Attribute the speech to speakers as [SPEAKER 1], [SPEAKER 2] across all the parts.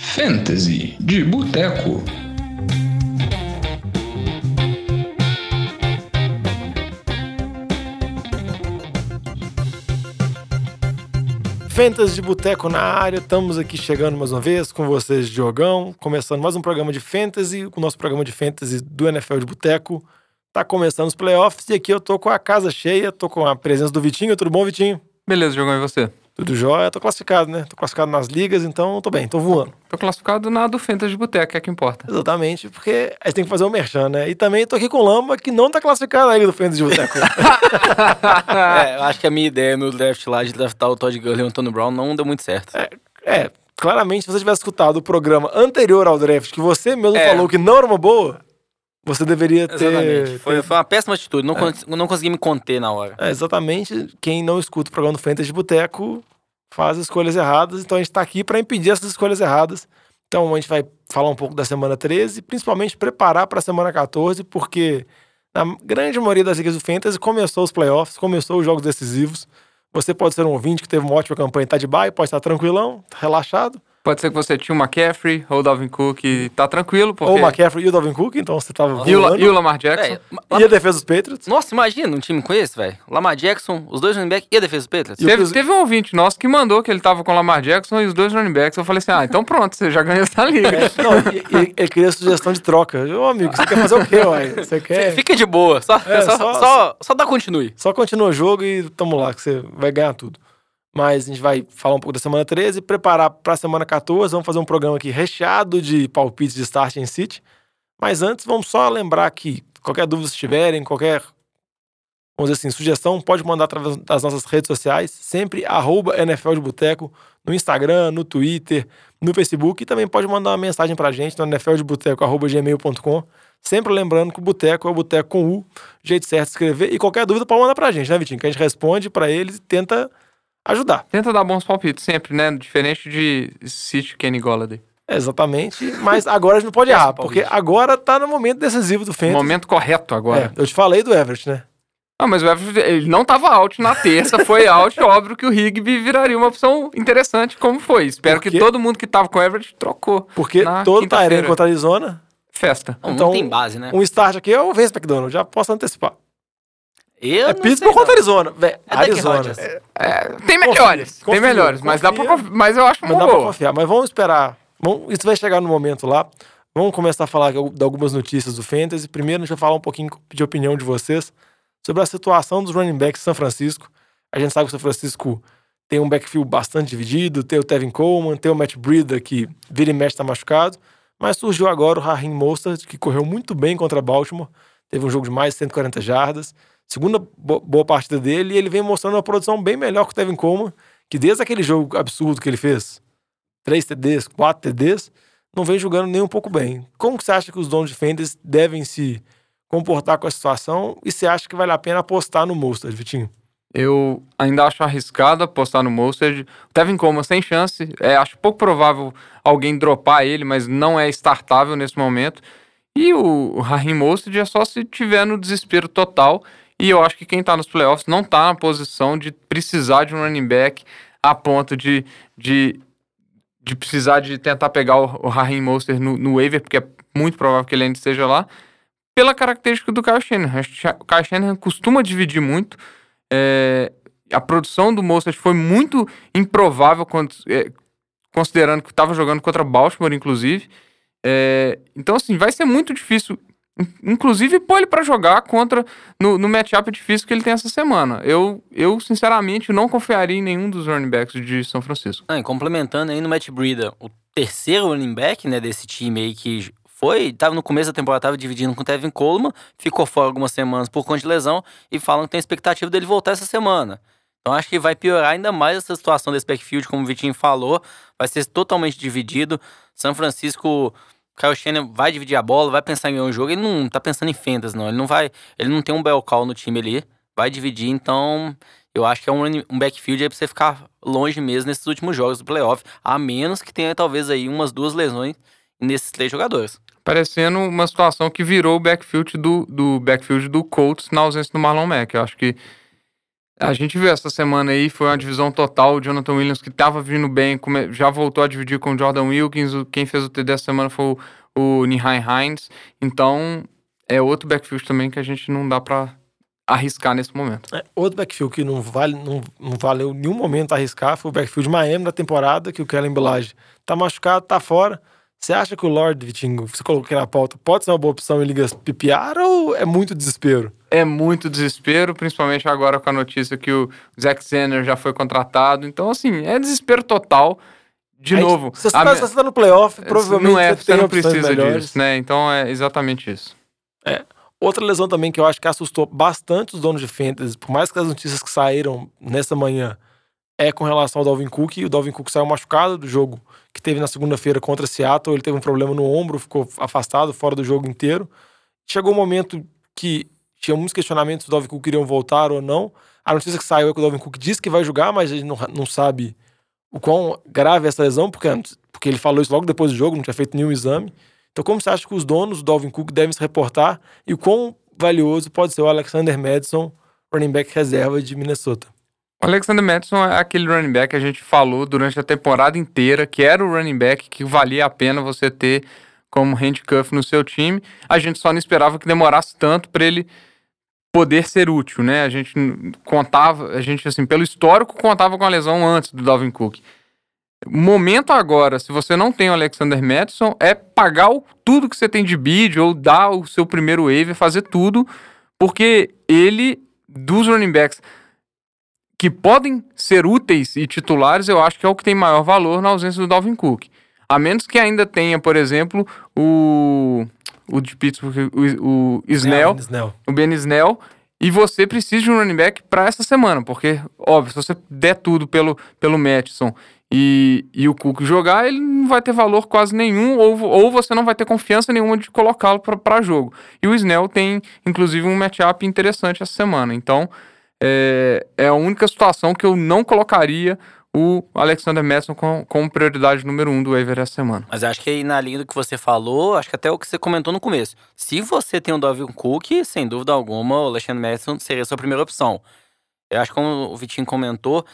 [SPEAKER 1] Fantasy de Boteco.
[SPEAKER 2] Fantasy de Boteco na área, estamos aqui chegando mais uma vez com vocês, Diogão, começando mais um programa de Fantasy, o nosso programa de Fantasy do NFL de Boteco. Tá começando os playoffs e aqui eu tô com a casa cheia, tô com a presença do Vitinho. Tudo bom, Vitinho?
[SPEAKER 3] Beleza, Diogão, e você?
[SPEAKER 2] Tudo jóia, tô classificado, né? Tô classificado nas ligas, então tô bem, tô voando.
[SPEAKER 3] Tô classificado na do Fantasy de Boteco, é que importa.
[SPEAKER 2] Exatamente, porque a gente tem que fazer o um merchan, né? E também tô aqui com o Lamba, que não tá classificado ainda do Fantasy de Boteco.
[SPEAKER 4] é, eu acho que a minha ideia no draft lá de draftar o Todd Gurley e o Antônio Brown não deu muito certo.
[SPEAKER 2] É, é, claramente, se você tivesse escutado o programa anterior ao draft, que você mesmo
[SPEAKER 4] É.
[SPEAKER 2] falou que não era uma boa, você deveria ter...
[SPEAKER 4] Exatamente. Foi,
[SPEAKER 2] ter-
[SPEAKER 4] foi uma péssima atitude. Não, cons- não consegui me conter na hora.
[SPEAKER 2] É, exatamente. Quem não escuta o programa do Fantasy de Boteco faz escolhas erradas. Então a gente tá aqui para impedir essas escolhas erradas. Então a gente vai falar um pouco da semana 13, principalmente preparar para a semana 14, porque na grande maioria das ligas do Fantasy começou os playoffs, começou os jogos decisivos. Você pode ser um ouvinte que teve uma ótima campanha e tá de bye, pode estar tranquilão, relaxado.
[SPEAKER 3] Pode ser que você tinha o McCaffrey ou o Dalvin Cook tá tranquilo, porque...
[SPEAKER 2] Ou o McCaffrey e o Dalvin Cook, então você tava
[SPEAKER 3] E o, e o Lamar Jackson.
[SPEAKER 4] É, ma-
[SPEAKER 2] E a defesa dos Patriots.
[SPEAKER 4] Nossa, imagina um time com esse, velho. Lamar Jackson, os dois running back e a defesa dos Patriots.
[SPEAKER 3] Teve,
[SPEAKER 2] Chris-
[SPEAKER 3] teve um ouvinte nosso que mandou que ele tava com o Lamar Jackson e os dois running backs. Eu falei assim, ah, então pronto, você já ganhou essa liga.
[SPEAKER 2] É, não, e- e- ele queria sugestão de troca. Ô, amigo, você quer fazer o quê, uai? Você quer...
[SPEAKER 4] Fica de boa. Só,
[SPEAKER 2] É,
[SPEAKER 4] só,
[SPEAKER 2] só-
[SPEAKER 4] só, só dá continue.
[SPEAKER 2] Só continua o jogo e tamo lá, que você vai ganhar tudo. Mas a gente vai falar um pouco da semana 13, preparar para a semana 14. Vamos fazer um programa aqui recheado de palpites de start em City. Mas antes, vamos só lembrar que qualquer dúvida se tiverem, qualquer, vamos dizer assim, sugestão, pode mandar através das nossas redes sociais, sempre arroba NFL de Boteco, no Instagram, no Twitter, no Facebook, e também pode mandar uma mensagem pra gente no nfldeboteco.gmail.com. Sempre lembrando que o Boteco é o Boteco com U, jeito certo de escrever, e qualquer dúvida pode mandar pra gente, né, Vitinho? Que a gente responde pra eles e tenta ajudar.
[SPEAKER 3] Tenta dar bons palpites sempre, né? Diferente de City Kenny Golladay.
[SPEAKER 2] É, exatamente, mas agora a gente não pode errar, porque agora tá no momento decisivo do Fantasy.
[SPEAKER 3] Momento correto agora.
[SPEAKER 2] É, eu te falei do Everett, né?
[SPEAKER 3] Ah, mas o Everett, ele não tava out na terça, foi out, óbvio que o Rigby viraria uma opção interessante, como foi. Espero que todo mundo que tava com o Everett trocou.
[SPEAKER 2] Porque todo. Tyrene contra a Arizona,
[SPEAKER 3] Festa.
[SPEAKER 4] Não,
[SPEAKER 2] Então,
[SPEAKER 4] não tem base, né?
[SPEAKER 2] um start aqui é o Vince McDonald, já posso antecipar.
[SPEAKER 4] Eu
[SPEAKER 2] é Pittsburgh
[SPEAKER 4] sei,
[SPEAKER 2] contra
[SPEAKER 4] não.
[SPEAKER 2] Arizona. Vé,
[SPEAKER 4] É
[SPEAKER 2] Arizona. É,
[SPEAKER 3] É, tem melhores,
[SPEAKER 2] confia,
[SPEAKER 3] tem melhores, mas dá pra mas eu acho
[SPEAKER 2] mas
[SPEAKER 3] uma
[SPEAKER 2] dá pra
[SPEAKER 3] boa.
[SPEAKER 2] confiar. Mas vamos esperar. Vamos, isso vai chegar no momento lá. Vamos começar a falar de algumas notícias do Fantasy. Primeiro, a gente vai falar um pouquinho de opinião de vocês sobre a situação dos running backs de São Francisco. A gente sabe que o São Francisco tem um backfield bastante dividido, tem o Tevin Coleman, tem o Matt Breida, que vira e mexe tá machucado, mas surgiu agora o Raheem Mostert, que correu muito bem contra Baltimore, teve um jogo de mais de 140 jardas, segunda bo- boa partida dele, e ele vem mostrando uma produção bem melhor que o Tevin Coleman, que desde aquele jogo absurdo que ele fez, três TDs, quatro TDs, não vem jogando nem um pouco bem. Como que você acha que os donos de Fantasy devem se comportar com a situação e você acha que vale a pena apostar no Mostert, Vitinho?
[SPEAKER 3] Eu ainda acho arriscado apostar no Mostert. O Tevin Coleman sem chance. É, acho pouco provável alguém dropar ele, mas não é startável nesse momento. E o, Raheem Mostert é só se tiver no desespero total. E eu acho que quem tá nos playoffs não tá na posição de precisar de um running back a ponto de, de, de precisar de tentar pegar o, o Raheem Mostert no, no waiver, porque é muito provável que ele ainda esteja lá, pela característica do Kyle Shanahan. O Kyle Shanahan costuma dividir muito. É, a produção do Mostert foi muito improvável quando, é, considerando que estava jogando contra Baltimore, inclusive. É, então, assim, vai ser muito difícil, inclusive, pôr ele para jogar contra no, no matchup difícil que ele tem essa semana. Eu, eu, sinceramente, não confiaria em nenhum dos running backs de São Francisco.
[SPEAKER 4] Ah, e complementando aí no Matt Breida, o terceiro running back, né, desse time aí que foi, tava no começo da temporada, tava dividindo com o Tevin Coleman, ficou fora algumas semanas por conta de lesão e falam que tem expectativa dele voltar essa semana. Então acho que vai piorar ainda mais essa situação desse backfield, como o Vitinho falou, vai ser totalmente dividido. São Francisco, Kyle Shanahan vai dividir a bola, vai pensar em ganhar um jogo, ele não tá pensando em fendas, não, ele não vai, ele não tem um bell call no time ali, vai dividir, então eu acho que é um, um backfield aí pra você ficar longe mesmo nesses últimos jogos do playoff, a menos que tenha talvez aí umas duas lesões nesses três jogadores.
[SPEAKER 3] Parecendo uma situação que virou o backfield do, do backfield do Colts na ausência do Marlon Mack. Eu acho que A gente viu essa semana aí, foi uma divisão total. O Jonathan Williams, que tava vindo bem, já voltou a dividir com o Jordan Wilkins. Quem fez o TD essa semana foi o, Nihai Hines. Então, é outro backfield também que a gente não dá pra arriscar nesse momento.
[SPEAKER 2] É, outro backfield que não, vale, não, não valeu nenhum momento arriscar foi o backfield Miami da temporada, que o Kellen Belage tá machucado, tá fora. Você acha que o Lord, Vitinho, você colocou aqui na pauta, pode ser uma boa opção em ligas PPR ou é muito desespero?
[SPEAKER 3] É muito desespero, principalmente agora com a notícia que o Zack Zenner já foi contratado. Então, assim, é desespero total. De
[SPEAKER 2] Aí,
[SPEAKER 3] novo,
[SPEAKER 2] Se você,
[SPEAKER 3] a
[SPEAKER 2] tá, se você tá no playoff, provavelmente
[SPEAKER 3] não é,
[SPEAKER 2] você
[SPEAKER 3] você não precisa
[SPEAKER 2] melhores.
[SPEAKER 3] disso, né? Então é exatamente isso.
[SPEAKER 2] Outra lesão também que eu acho que assustou bastante os donos de fantasy, por mais que as notícias que saíram nessa manhã é com relação ao Dalvin Cook, o Dalvin Cook saiu machucado do jogo que teve na segunda-feira contra Seattle, ele teve um problema no ombro, ficou afastado fora do jogo inteiro. Chegou um momento que tinha muitos questionamentos se o Dalvin Cook iriam voltar ou não. A notícia que saiu é que o Dalvin Cook disse que vai jogar, mas a gente não, não sabe o quão grave é essa lesão, porque, porque ele falou isso logo depois do jogo, não tinha feito nenhum exame. Então, como você acha que os donos do Dalvin Cook devem se reportar e o quão valioso pode ser o Alexander Madison, running back reserva de Minnesota?
[SPEAKER 3] O Alexander Madison é aquele running back que a gente falou durante a temporada inteira, que era o running back que valia a pena você ter como handcuff no seu time. A gente só não esperava que demorasse tanto para ele poder ser útil, né? A gente contava, a gente assim, pelo histórico contava com a lesão antes do Dalvin Cook. Momento agora, se você não tem o Alexander Madison, é pagar o- tudo que você tem de bid ou dar o seu primeiro waiver, fazer tudo, porque ele dos running backs que podem ser úteis e titulares, eu acho que é o que tem maior valor na ausência do Dalvin Cook. A menos que ainda tenha, por exemplo, o. O de Pittsburgh, o, o Snell,
[SPEAKER 2] Snell.
[SPEAKER 3] o Ben Snell, e você precisa de um running back para essa semana, porque, óbvio, se você der tudo pelo, pelo Mattison e, e o Cook jogar, ele não vai ter valor quase nenhum, ou, ou você não vai ter confiança nenhuma de colocá-lo para jogo. E o Snell tem, inclusive, um matchup interessante essa semana. Então, é, é a única situação que eu não colocaria o Alexander Madison com, como prioridade número um do waiver essa semana.
[SPEAKER 4] Mas acho que aí na linha do que você falou, acho que até o que você comentou no começo. Se você tem o Dalvin Cook, sem dúvida alguma, o Alexandre Madison seria a sua primeira opção. Eu acho que como o Vitinho comentou,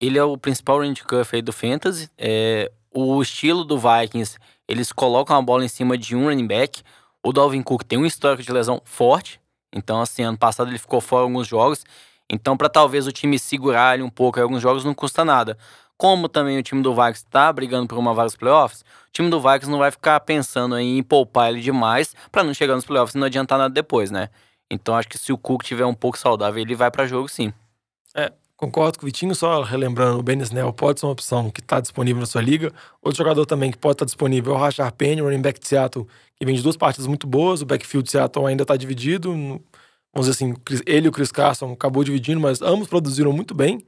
[SPEAKER 4] ele é o principal handcuff aí do Fantasy. É, o estilo do Vikings, eles colocam a bola em cima de um running back. O Dalvin Cook tem um histórico de lesão forte. Então, assim, ano passado ele ficou fora alguns jogos. Então, para talvez o time segurar ele um pouco em alguns jogos, não custa nada. Como também o time do Vikings está brigando por uma vaga nos playoffs, o time do Vikings não vai ficar pensando em poupar ele demais para não chegar nos playoffs e não adiantar nada depois, né? Então acho que se o Cook tiver um pouco saudável, ele vai para jogo sim.
[SPEAKER 2] Concordo com o Vitinho, só relembrando, o Ben Snell pode ser uma opção que está disponível na sua liga. Outro jogador também que pode estar disponível é o Rashard Penny, running back de Seattle, que vem de duas partidas muito boas. O backfield de Seattle ainda está dividido. Vamos dizer assim, ele e o Chris Carson acabou dividindo, mas ambos produziram muito bem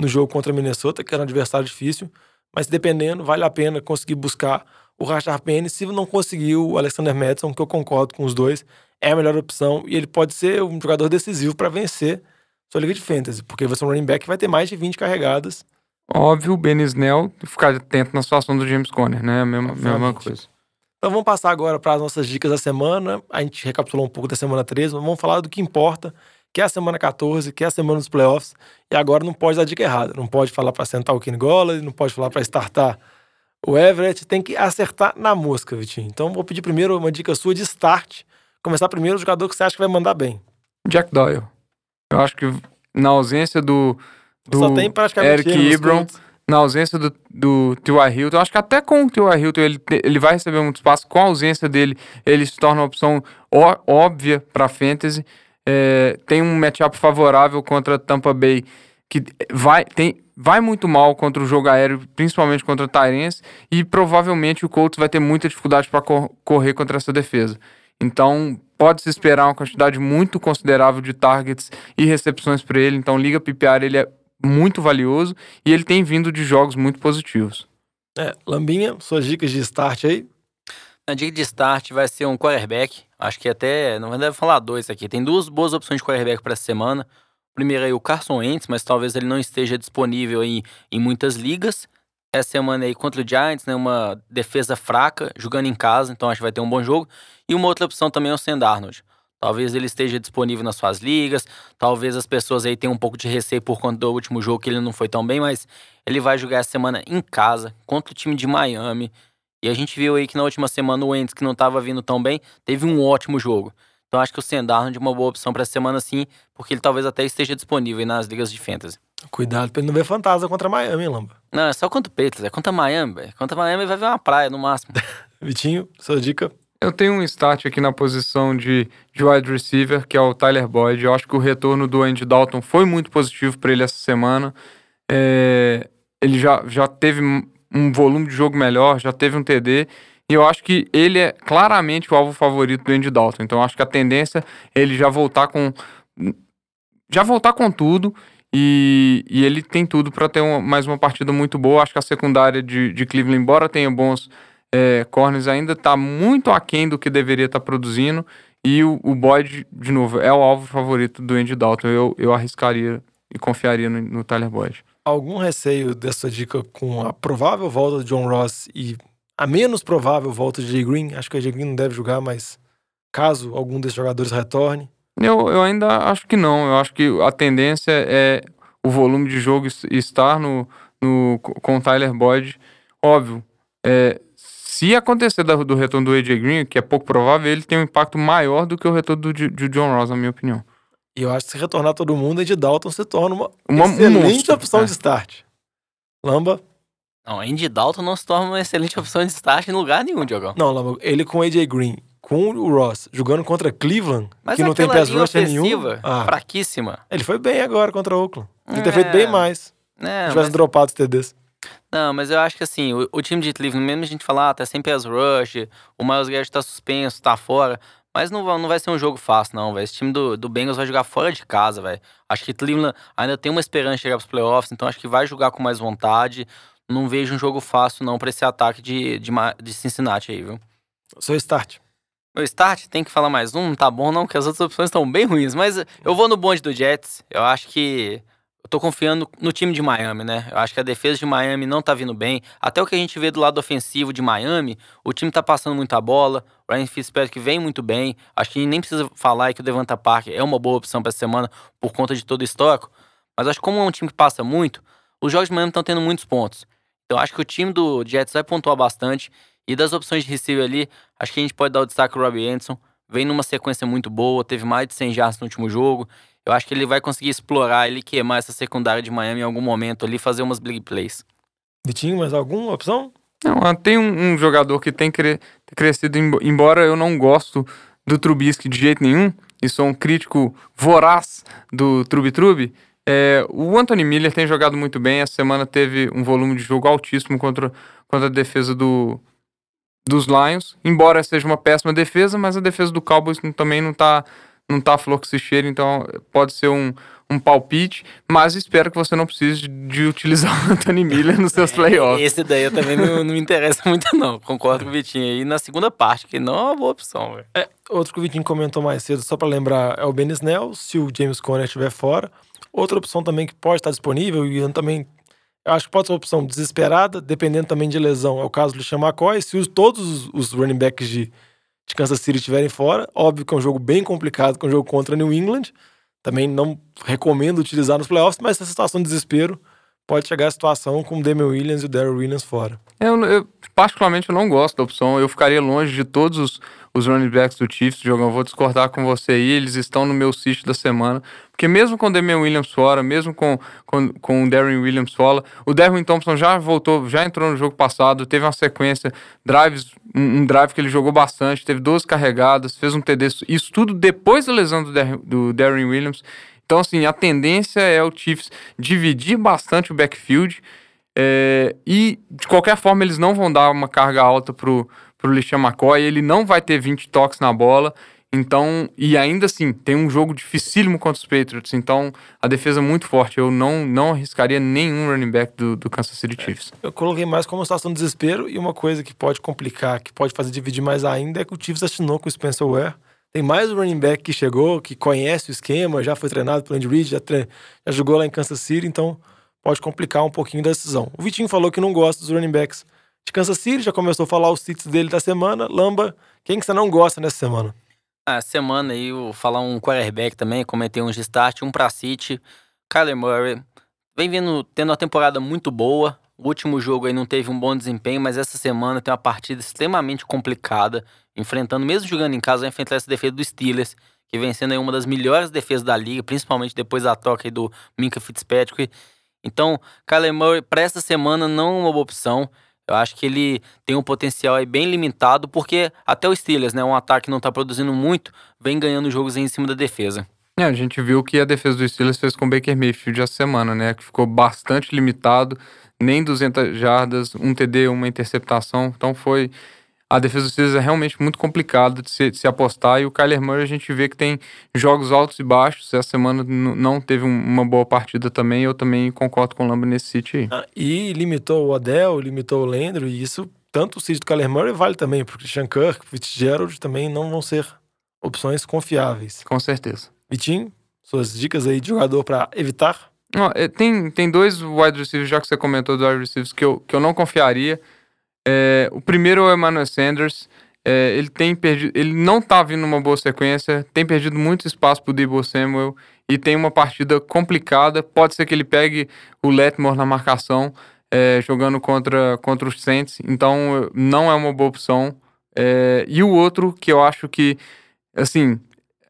[SPEAKER 2] no jogo contra Minnesota, que era um adversário difícil. Mas dependendo, vale a pena conseguir buscar o Rashard Penny. Se não conseguir o Alexander Madison, que eu concordo com os dois, é a melhor opção. E ele pode ser um jogador decisivo para vencer sua liga de fantasy, porque você é um running back que vai ter mais de 20 carregadas.
[SPEAKER 3] Óbvio, o Ben Snell, ficar atento na situação do James Conner, né? A mesma, mesma coisa.
[SPEAKER 2] Então vamos passar agora para as nossas dicas da semana. A gente recapitulou um pouco da semana 13, mas vamos falar do que importa, que é a semana 14, que é a semana dos playoffs. E agora não pode dar dica errada. Não pode falar para sentar o Kenny Golladay, não pode falar para startar o Everett. Tem que acertar na mosca, Vitinho. Então vou pedir primeiro uma dica sua de start. Começar primeiro o jogador que você acha que vai mandar bem.
[SPEAKER 3] Jack Doyle. Eu acho que na ausência do, do Eric
[SPEAKER 2] Colts.
[SPEAKER 3] Na ausência do, do T.Y. Hilton, acho que até com o T.Y. Hilton ele, ele vai receber muito espaço. Com a ausência dele, ele se torna uma opção ó- óbvia para fantasy. É, tem um matchup favorável contra Tampa Bay que vai, tem, vai muito mal contra o jogo aéreo, principalmente contra o e provavelmente o Colts vai ter muita dificuldade para correr contra essa defesa. Então, pode-se esperar uma quantidade muito considerável de targets e recepções para ele. Então, Liga PPR ele é muito valioso e ele tem vindo de jogos muito positivos.
[SPEAKER 2] É, Lambinha, suas dicas de start aí.
[SPEAKER 4] Na dica de start vai ser um quarterback. Acho que até, não deve falar dois aqui. Tem duas boas opções de quarterback para essa semana. Primeiro aí o Carson Wentz, mas talvez ele não esteja disponível em, em muitas ligas. Essa semana aí contra o Giants, né, uma defesa fraca, jogando em casa, então acho que vai ter um bom jogo. E uma outra opção também é o Sam Darnold. Talvez ele esteja disponível nas suas ligas. Talvez as pessoas aí tenham um pouco de receio por conta do último jogo que ele não foi tão bem, mas ele vai jogar essa semana em casa contra o time de Miami. E a gente viu aí que na última semana o Wentz, que não estava vindo tão bem, teve um ótimo jogo. Então acho que o Sendarnold é uma boa opção para essa semana sim, porque ele talvez até esteja disponível aí nas ligas de fantasy.
[SPEAKER 2] Cuidado pra ele não ver fantasma contra Miami, hein, Lamba.
[SPEAKER 4] Não, é só contra o Patriots, é contra Miami, velho. Contra Miami vai ver uma praia no máximo.
[SPEAKER 2] Vitinho, sua dica?
[SPEAKER 3] Eu tenho um start aqui na posição de, de wide receiver, que é o Tyler Boyd. Eu acho que o retorno do Andy Dalton foi muito positivo para ele essa semana. É, ele já, já teve um volume de jogo melhor, já teve um TD. E eu acho que ele é claramente o alvo favorito do Andy Dalton. Então acho que a tendência é ele já voltar com. Já voltar com tudo. E, e ele tem tudo para ter mais uma partida muito boa. Acho que a secundária de, de Cleveland, embora tenha bons é, corners, ainda está muito aquém do que deveria estar tá produzindo. E o, o Boyd, de novo, é o alvo favorito do Andy Dalton. Eu, eu arriscaria e confiaria no, no Tyler Boyd.
[SPEAKER 2] Algum receio dessa dica com a provável volta de John Ross e a menos provável volta de Jay Green? Acho que a Jay Green não deve jogar, mas caso algum desses jogadores retorne.
[SPEAKER 3] Eu, eu ainda acho que não. Eu acho que a tendência é o volume de jogo estar no, no, com o Tyler Boyd. Óbvio, é, se acontecer do, retorno do AJ Green, que é pouco provável, ele tem um impacto maior do que o retorno do, do John Ross, na minha opinião.
[SPEAKER 2] E eu acho que se retornar todo mundo, Andy Dalton se torna uma, uma excelente opção é. de start. Lamba?
[SPEAKER 4] Não, Andy Dalton não se torna uma excelente opção de start em lugar nenhum, Diogão.
[SPEAKER 2] Não, Lamba, ele com o AJ Green, com o Ross, jogando contra Cleveland, Mas que não tem pass rush nenhum.
[SPEAKER 4] Ah, fraquíssima.
[SPEAKER 2] Ele foi bem agora contra o Oakland. Ele é... ter feito bem mais. É, se tivesse mas... dropado os TDs.
[SPEAKER 4] Não, mas eu acho que assim, o, o time de Cleveland, mesmo a gente falar, ah, tá sem pass rush, o Miles Garrett tá suspenso, tá fora, mas não, não vai ser um jogo fácil, não, velho. Esse time do, do Bengals vai jogar fora de casa, velho. Acho que Cleveland ainda tem uma esperança de chegar pros playoffs, então acho que vai jogar com mais vontade. Não vejo um jogo fácil, não, pra esse ataque de, de, de Cincinnati aí, viu?
[SPEAKER 2] Seu start.
[SPEAKER 4] Meu start, tem que falar mais um, não tá bom não, porque as outras opções estão bem ruins. Mas eu vou no bonde do Jets. Eu acho que eu tô confiando no time de Miami, né? Eu acho que a defesa de Miami não tá vindo bem. Até o que a gente vê do lado ofensivo de Miami, o time tá passando muita bola. O Ryan Fitzpatrick vem muito bem. Acho que nem precisa falar que o Devonta Parker é uma boa opção para essa semana por conta de todo o histórico. Mas acho que como é um time que passa muito, os jogos de Miami estão tendo muitos pontos. Então acho que o time do Jets vai pontuar bastante. E das opções de receiver ali, acho que a gente pode dar o destaque ao Robbie Anderson. Vem numa sequência muito boa, teve mais de 100 jardas no último jogo. Eu acho que ele vai conseguir explorar, ele queimar essa secundária de Miami em algum momento ali, fazer umas big plays.
[SPEAKER 2] Vitinho, mais alguma opção?
[SPEAKER 3] Não, tem um, um jogador que tem cre crescido, embora eu não gosto do Trubisky de jeito nenhum, e sou um crítico voraz do Trubi-Trubi, é, o Anthony Miller tem jogado muito bem. Essa semana teve um volume de jogo altíssimo contra, contra a defesa do, dos Lions. Embora seja uma péssima defesa, mas a defesa do Cowboys também não está não tá flor que se cheira, então pode ser um, um palpite, mas espero que você não precise de utilizar o Anthony Miller nos seus é, playoffs.
[SPEAKER 4] Esse daí eu também não, não me interessa muito não, concordo com o Vitinho aí na segunda parte, que não é uma boa opção.
[SPEAKER 2] É, outro que o Vitinho comentou mais cedo, só para lembrar, é o Ben Snell, se o James Conner estiver fora. Outra opção também que pode estar disponível e eu também eu acho que pode ser uma opção desesperada, dependendo também de lesão, é o caso do Christian McCoy, se os, todos os running backs de de Kansas City estiverem fora. Óbvio que é um jogo bem complicado, que é um jogo contra New England. Também não recomendo utilizar nos playoffs, mas essa situação de desespero pode chegar a situação com o Damian Williams e o Daryl Williams fora.
[SPEAKER 3] Eu, eu, particularmente, eu não gosto da opção. Eu ficaria longe de todos os, os running backs do Chiefs, Jogão. Vou discordar com você aí. Eles estão no meu sítio da semana. Porque mesmo com o Damian Williams fora, mesmo com, com, com o Darren Williams fora, o Darwin Thompson já voltou, já entrou no jogo passado, teve uma sequência, drives, um, um drive que ele jogou bastante, teve 12 carregadas, fez um TD. Isso tudo depois da lesão do, do Darren Williams. Então, assim, a tendência é o Chiefs dividir bastante o backfield. É, e, de qualquer forma, eles não vão dar uma carga alta pro, pro Lixan McCoy. Ele não vai ter 20 toques na bola. Então, e ainda assim, tem um jogo dificílimo contra os Patriots. Então, a defesa é muito forte. Eu não, não arriscaria nenhum running back do, do Kansas City Chiefs.
[SPEAKER 2] É, eu coloquei mais como situação de desespero. E uma coisa que pode complicar, que pode fazer dividir mais ainda, é que o Chiefs assinou com o Spencer Ware tem mais um running back que chegou, que conhece o esquema, já foi treinado pelo Andy Reid, já, já jogou lá em Kansas City, então pode complicar um pouquinho da decisão. O Vitinho falou que não gosta dos running backs de Kansas City, já começou a falar os sits dele da semana. Lamba, quem que você não gosta nessa semana?
[SPEAKER 4] A semana aí, eu vou falar um quarterback também, comentei uns de start, um pra City. Kyler Murray vem vindo, tendo uma temporada muito boa. O último jogo aí não teve um bom desempenho, mas essa semana tem uma partida extremamente complicada, enfrentando, mesmo jogando em casa, vai enfrentar essa defesa dos Steelers, que vem sendo aí uma das melhores defesas da liga, principalmente depois da toca aí do Minka Fitzpatrick. Então, Kyler Murray, para essa semana, não é uma boa opção. Eu acho que ele tem um potencial aí bem limitado, porque até o Steelers, né, um ataque que não tá produzindo muito, vem ganhando jogos em cima da defesa.
[SPEAKER 3] É, a gente viu que a defesa do Steelers fez com o Baker Mayfield essa semana, né, que ficou bastante limitado, nem 200 jardas, um TD, uma interceptação, então foi a defesa dos Steelers é realmente muito complicado de se, de se, apostar. E o Kyler Murray a gente vê que tem jogos altos e baixos. Essa semana não teve um, uma boa partida também. Eu também concordo com o Lamba nesse sítio aí.
[SPEAKER 2] Ah, e limitou o Odell, limitou o Landry. E isso, tanto o sítio do Kyler Murray vale também, porque Christian Kirk, Fitzgerald também não vão ser opções confiáveis.
[SPEAKER 3] Com certeza.
[SPEAKER 2] Vitinho, suas dicas aí de jogador para evitar?
[SPEAKER 3] Não, é, tem, tem dois wide receivers, já que você comentou dos wide receivers, que eu, que eu não confiaria. É, o primeiro é o Emmanuel Sanders. É, ele tem perdido, ele não tá vindo numa boa sequência, tem perdido muito espaço pro Debo Samuel e tem uma partida complicada. Pode ser que ele pegue o Letmore na marcação, é, jogando contra, contra os Saints, então não é uma boa opção. É, e o outro que eu acho que, assim,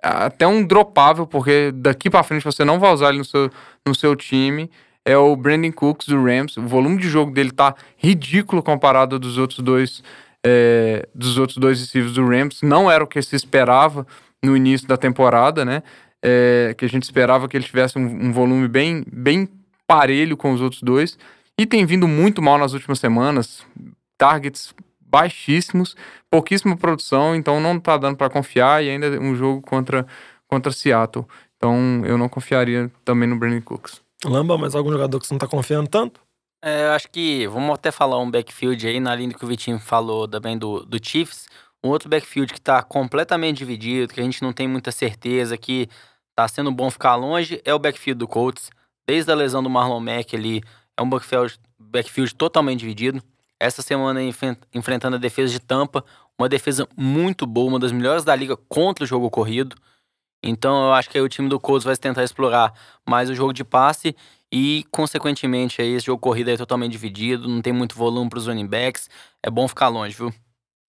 [SPEAKER 3] até um dropável, porque daqui para frente você não vai usar ele no seu, no seu time é o Brandon Cooks do Rams. O volume de jogo dele tá ridículo comparado dos outros dois é, dos outros dois receivers do Rams. Não era o que se esperava no início da temporada, né? É, que a gente esperava que ele tivesse um, um, volume bem, bem parelho com os outros dois. E tem vindo muito mal nas últimas semanas. Targets baixíssimos, pouquíssima produção, então não tá dando para confiar. E ainda um jogo contra, contra Seattle. Então eu não confiaria também no Brandon Cooks.
[SPEAKER 2] Lamba, mas algum jogador que você não tá confiando tanto?
[SPEAKER 4] É, eu acho que vamos até falar um backfield aí, na linha que o Vitinho falou também do, do Chiefs. Um outro backfield que tá completamente dividido, que a gente não tem muita certeza que tá sendo bom ficar longe, é o backfield do Colts. Desde a lesão do Marlon Mack ali, é um backfield, backfield totalmente dividido. Essa semana enfrentando a defesa de Tampa, uma defesa muito boa, uma das melhores da liga contra o jogo corrido. Então eu acho que o time do Colts vai tentar explorar mais o jogo de passe e, consequentemente, aí, esse jogo corrida é totalmente dividido, não tem muito volume para os running backs. É bom ficar longe, viu?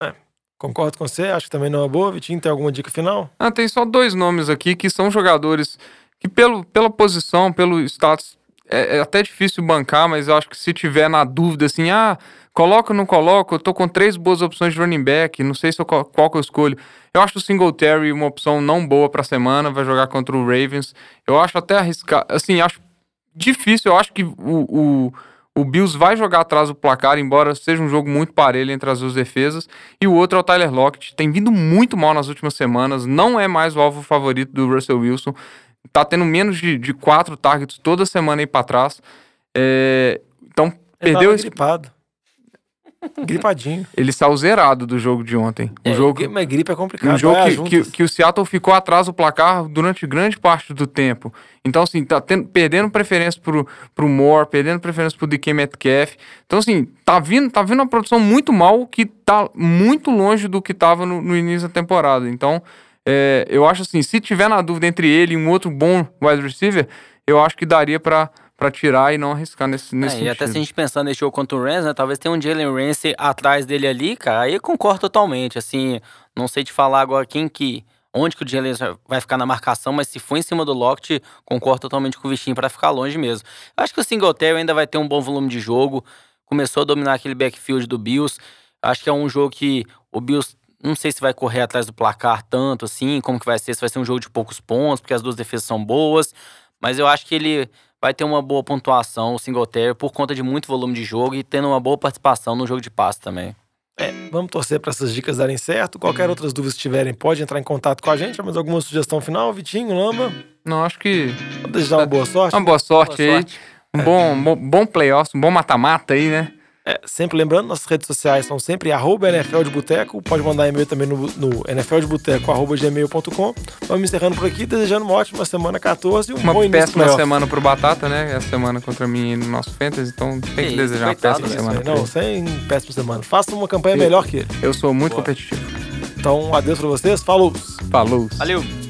[SPEAKER 2] É, concordo com você, acho que também não é boa. Vitinho, tem alguma dica final?
[SPEAKER 3] Ah, tem só dois nomes aqui que são jogadores que, pelo, pela posição, pelo status, é, é até difícil bancar, mas eu acho que se tiver na dúvida, assim, ah, Coloco ou não coloco? Eu tô com três boas opções de running back. Não sei se eu, qual que eu escolho. Eu acho o Singletary uma opção não boa pra semana. Vai jogar contra o Ravens. Eu acho até arriscado. Assim, acho difícil. Eu acho que o, o, o Bills vai jogar atrás do placar, embora seja um jogo muito parelho entre as duas defesas. E o outro é o Tyler Lockett. Tem vindo muito mal nas últimas semanas. Não é mais o alvo favorito do Russell Wilson. Tá tendo menos de, de quatro targets toda semana aí pra trás. É, então,
[SPEAKER 2] Ele
[SPEAKER 3] perdeu
[SPEAKER 2] esse. Gripado. Gripadinho.
[SPEAKER 3] Ele saiu zerado do jogo de ontem.
[SPEAKER 2] É,
[SPEAKER 3] o jogo,
[SPEAKER 2] mas gripe é complicado.
[SPEAKER 3] Um jogo que, que, que, o Seattle ficou atrás do placar durante grande parte do tempo. Então, assim, tá tendo, perdendo preferência pro, pro Moore, perdendo preferência pro DK Metcalf. Então, assim, tá vindo, tá vindo uma produção muito mal que tá muito longe do que tava no, no início da temporada. Então, é, eu acho assim, se tiver na dúvida entre ele e um outro bom wide receiver, eu acho que daria para para tirar e não arriscar nesse, nesse
[SPEAKER 4] é, E até se a gente pensar nesse jogo contra o Rams, né, talvez tenha um Jalen Ramsey atrás dele ali, cara, aí eu concordo totalmente, assim, não sei te falar agora quem que, onde que o Jalen vai ficar na marcação, mas se for em cima do Lockett, concordo totalmente com o Vichinho para ficar longe mesmo. Eu acho que o Singletary ainda vai ter um bom volume de jogo, começou a dominar aquele backfield do Bills, acho que é um jogo que o Bills não sei se vai correr atrás do placar tanto assim, como que vai ser, se vai ser um jogo de poucos pontos, porque as duas defesas são boas, mas eu acho que ele vai ter uma boa pontuação, o Singletary, por conta de muito volume de jogo e tendo uma boa participação no jogo de passe também.
[SPEAKER 2] É, vamos torcer para essas dicas darem certo. Qualquer uhum. outras dúvidas que tiverem, pode entrar em contato com a gente. Mas alguma sugestão final, Vitinho, Lamba?
[SPEAKER 3] Não, acho que.
[SPEAKER 2] Vou desejar uma boa sorte.
[SPEAKER 3] Uma boa sorte boa aí. Sorte. Um bom, bom, bom playoff, um bom mata-mata aí, né?
[SPEAKER 2] É, sempre lembrando, nossas redes sociais são sempre arroba NFL de Boteco. Pode mandar e-mail também no, no nfldeboteco.gmail.com. Vamos encerrando por aqui, desejando uma ótima semana 14 e um
[SPEAKER 3] uma
[SPEAKER 2] bom
[SPEAKER 3] início péssima semana pro Batata, né? É a semana contra mim no nosso Fantasy, então tem que desejar uma péssima semana.
[SPEAKER 2] Não, sem péssima semana. Faça uma campanha melhor que ele.
[SPEAKER 3] Eu sou muito Boa. competitivo.
[SPEAKER 2] Então, adeus pra vocês. Falou!
[SPEAKER 3] Falou.
[SPEAKER 4] Valeu!